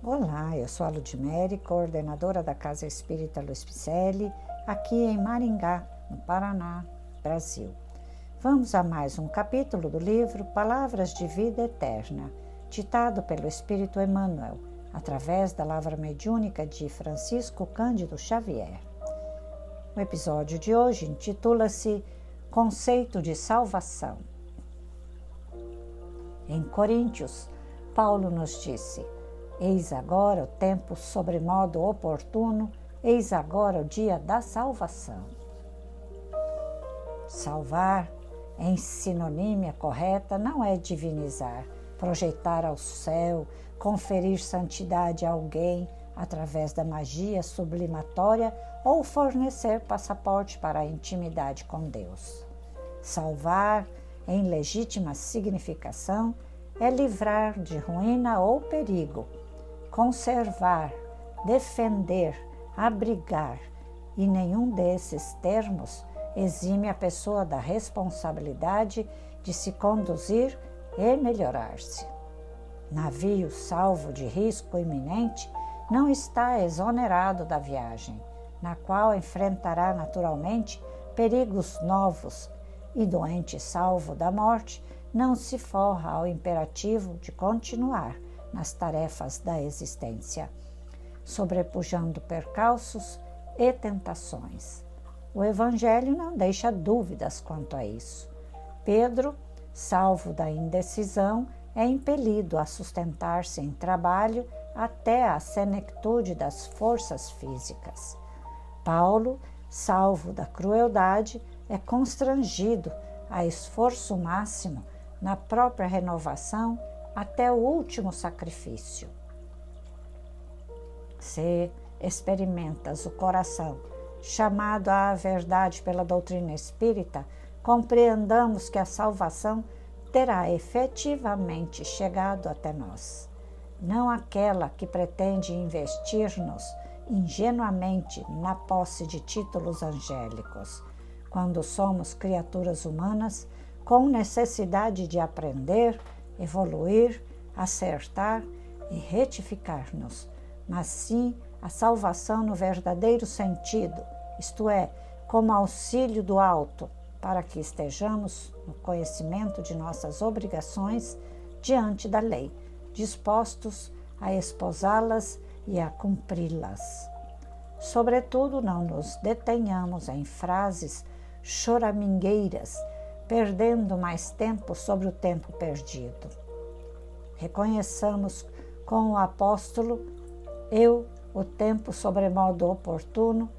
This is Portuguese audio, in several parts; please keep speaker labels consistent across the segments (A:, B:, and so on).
A: Olá, eu sou a Ludmere, coordenadora da Casa Espírita Luiz Picelli, aqui em Maringá, no Paraná, Brasil. Vamos a mais um capítulo do livro Palavras de Vida Eterna, ditado pelo Espírito Emmanuel, através da lavra mediúnica de Francisco Cândido Xavier. O episódio de hoje intitula-se Conceito de Salvação. Em Coríntios, Paulo nos disse: Eis agora o tempo sobremodo oportuno, eis agora o dia da salvação. Salvar, em sinonímia correta, não é divinizar, projetar ao céu, conferir santidade a alguém através da magia sublimatória ou fornecer passaporte para a intimidade com Deus. Salvar, em legítima significação, é livrar de ruína ou perigo, conservar, defender, abrigar, e nenhum desses termos exime a pessoa da responsabilidade de se conduzir e melhorar-se. Navio salvo de risco iminente não está exonerado da viagem, na qual enfrentará naturalmente perigos novos, e doente salvo da morte não se forra ao imperativo de continuar nas tarefas da existência, sobrepujando percalços e tentações. O Evangelho não deixa dúvidas quanto a isso. Pedro, salvo da indecisão, é impelido a sustentar-se em trabalho até a senectude das forças físicas. Paulo, salvo da crueldade, é constrangido a esforço máximo na própria renovação até o último sacrifício. Se experimentas o coração chamado à verdade pela doutrina espírita, compreendamos que a salvação terá efetivamente chegado até nós. Não aquela que pretende investir-nos ingenuamente na posse de títulos angélicos, quando somos criaturas humanas com necessidade de aprender evoluir, acertar e retificar-nos, mas sim a salvação no verdadeiro sentido, isto é, como auxílio do alto, para que estejamos no conhecimento de nossas obrigações diante da lei, dispostos a esposá-las e a cumpri-las. Sobretudo, não nos detenhamos em frases choramingueiras perdendo mais tempo sobre o tempo perdido. Reconheçamos com o apóstolo eu o tempo sobremodo oportuno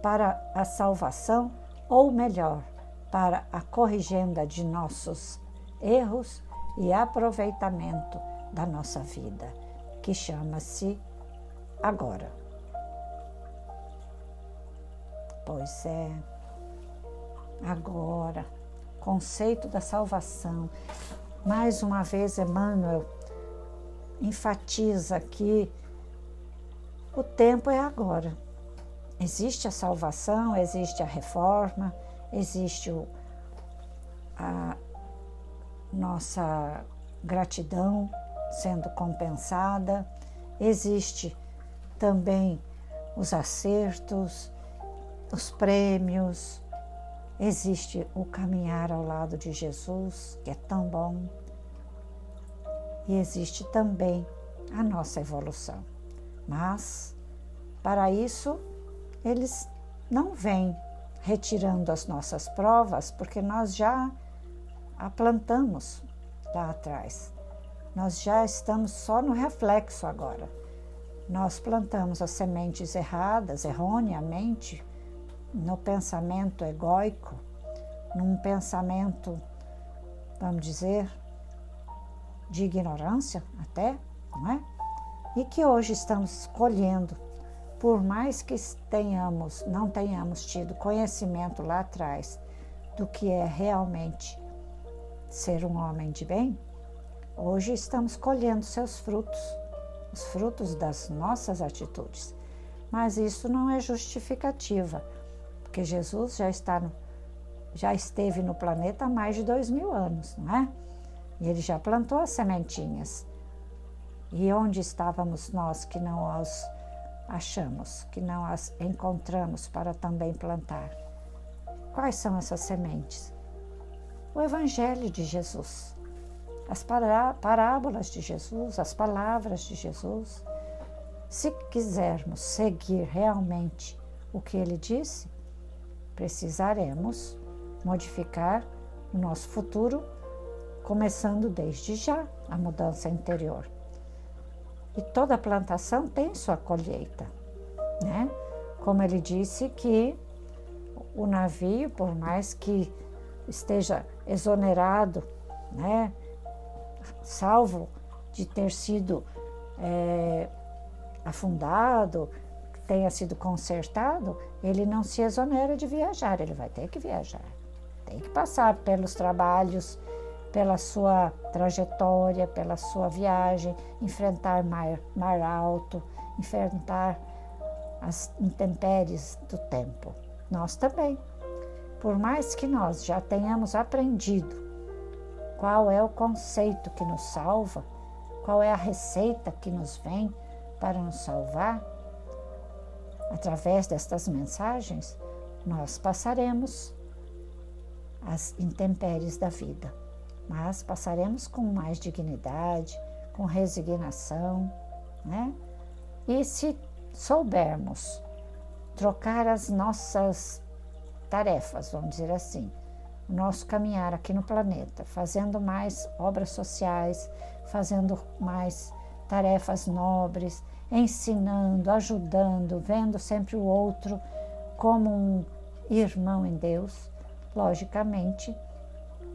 A: para a salvação, ou melhor, para a corrigenda de nossos erros e aproveitamento da nossa vida, que chama-se agora. Pois é, agora conceito da salvação. Mais uma vez, Emmanuel enfatiza que o tempo é agora. Existe a salvação, existe a reforma, existe o, a nossa gratidão sendo compensada, existe também os acertos, os prêmios, Existe o caminhar ao lado de Jesus, que é tão bom, e existe também a nossa evolução. Mas, para isso, eles não vêm retirando as nossas provas, porque nós já a plantamos lá atrás. Nós já estamos só no reflexo agora. Nós plantamos as sementes erradas, erroneamente, no pensamento egóico, num pensamento, vamos dizer, de ignorância até, não é? E que hoje estamos colhendo, por mais que tenhamos, não tenhamos tido conhecimento lá atrás do que é realmente ser um homem de bem, hoje estamos colhendo seus frutos, os frutos das nossas atitudes. Mas isso não é justificativa porque Jesus já está no, já esteve no planeta há mais de dois mil anos, não é? E ele já plantou as sementinhas. E onde estávamos nós que não as achamos, que não as encontramos para também plantar? Quais são essas sementes? O Evangelho de Jesus, as parábolas de Jesus, as palavras de Jesus. Se quisermos seguir realmente o que ele disse, precisaremos modificar o nosso futuro, começando desde já a mudança interior. E toda plantação tem sua colheita, né? Como ele disse que o navio, por mais que esteja exonerado, né, salvo de ter sido é, afundado, tenha sido consertado, ele não se exonera de viajar, ele vai ter que viajar. Tem que passar pelos trabalhos, pela sua trajetória, pela sua viagem, enfrentar mar, mar alto, enfrentar as intempéries do tempo. Nós também. Por mais que nós já tenhamos aprendido qual é o conceito que nos salva, qual é a receita que nos vem para nos salvar, através destas mensagens, nós passaremos as intempéries da vida, mas passaremos com mais dignidade, com resignação, né? E se soubermos trocar as nossas tarefas, vamos dizer assim, o nosso caminhar aqui no planeta, fazendo mais obras sociais, fazendo mais tarefas nobres, ensinando, ajudando, vendo sempre o outro como um irmão em Deus, logicamente,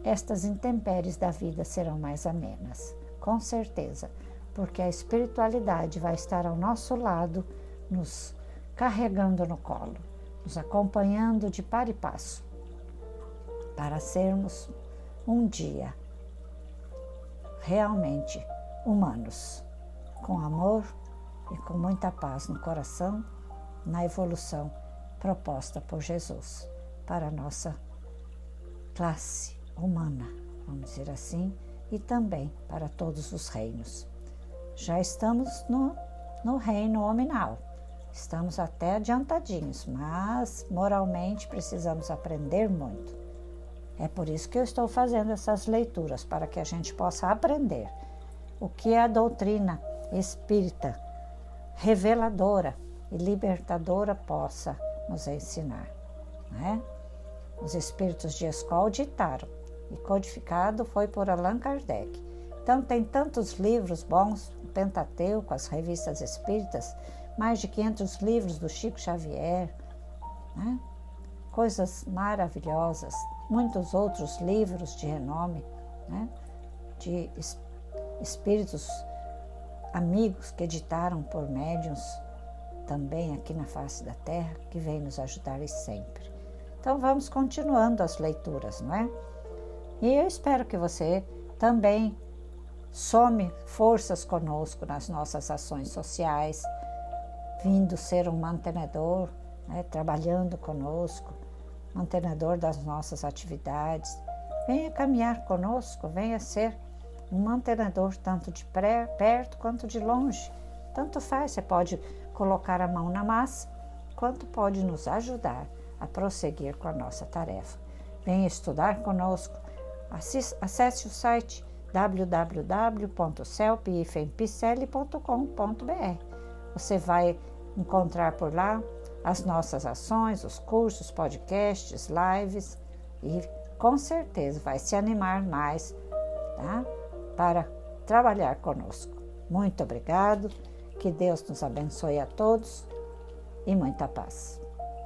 A: estas intempéries da vida serão mais amenas, com certeza, porque a espiritualidade vai estar ao nosso lado, nos carregando no colo, nos acompanhando de par e passo, para sermos um dia realmente humanos, com amor e com muita paz no coração, na evolução proposta por Jesus para a nossa classe humana, vamos dizer assim, e também para todos os reinos. Já estamos no, no reino nominal, estamos até adiantadinhos, mas moralmente precisamos aprender muito. É por isso que eu estou fazendo essas leituras, para que a gente possa aprender o que a doutrina espírita reveladora e libertadora possa nos ensinar. Né? Os espíritos de escola ditaram e codificado foi por Allan Kardec. Então tem tantos livros bons, o Pentateuco, as revistas espíritas, mais de 500 livros do Chico Xavier, né? coisas maravilhosas, muitos outros livros de renome, né? de espíritos amigos que editaram por médiuns também aqui na face da terra, que vem nos ajudar sempre. Então vamos continuando as leituras, não é? E eu espero que você também some forças conosco nas nossas ações sociais, vindo ser um mantenedor, né, trabalhando conosco, mantenedor das nossas atividades. Venha caminhar conosco, venha ser um mantenedor tanto de pré, perto quanto de longe. Tanto faz, você pode colocar a mão na massa, quanto pode nos ajudar a prosseguir com a nossa tarefa. Venha estudar conosco. Acesse o site www.celpifempicele.com.br. Você vai encontrar por lá as nossas ações, os cursos, podcasts, lives e com certeza vai se animar mais, tá? Para trabalhar conosco. Muito obrigado, que Deus nos abençoe a todos e muita paz.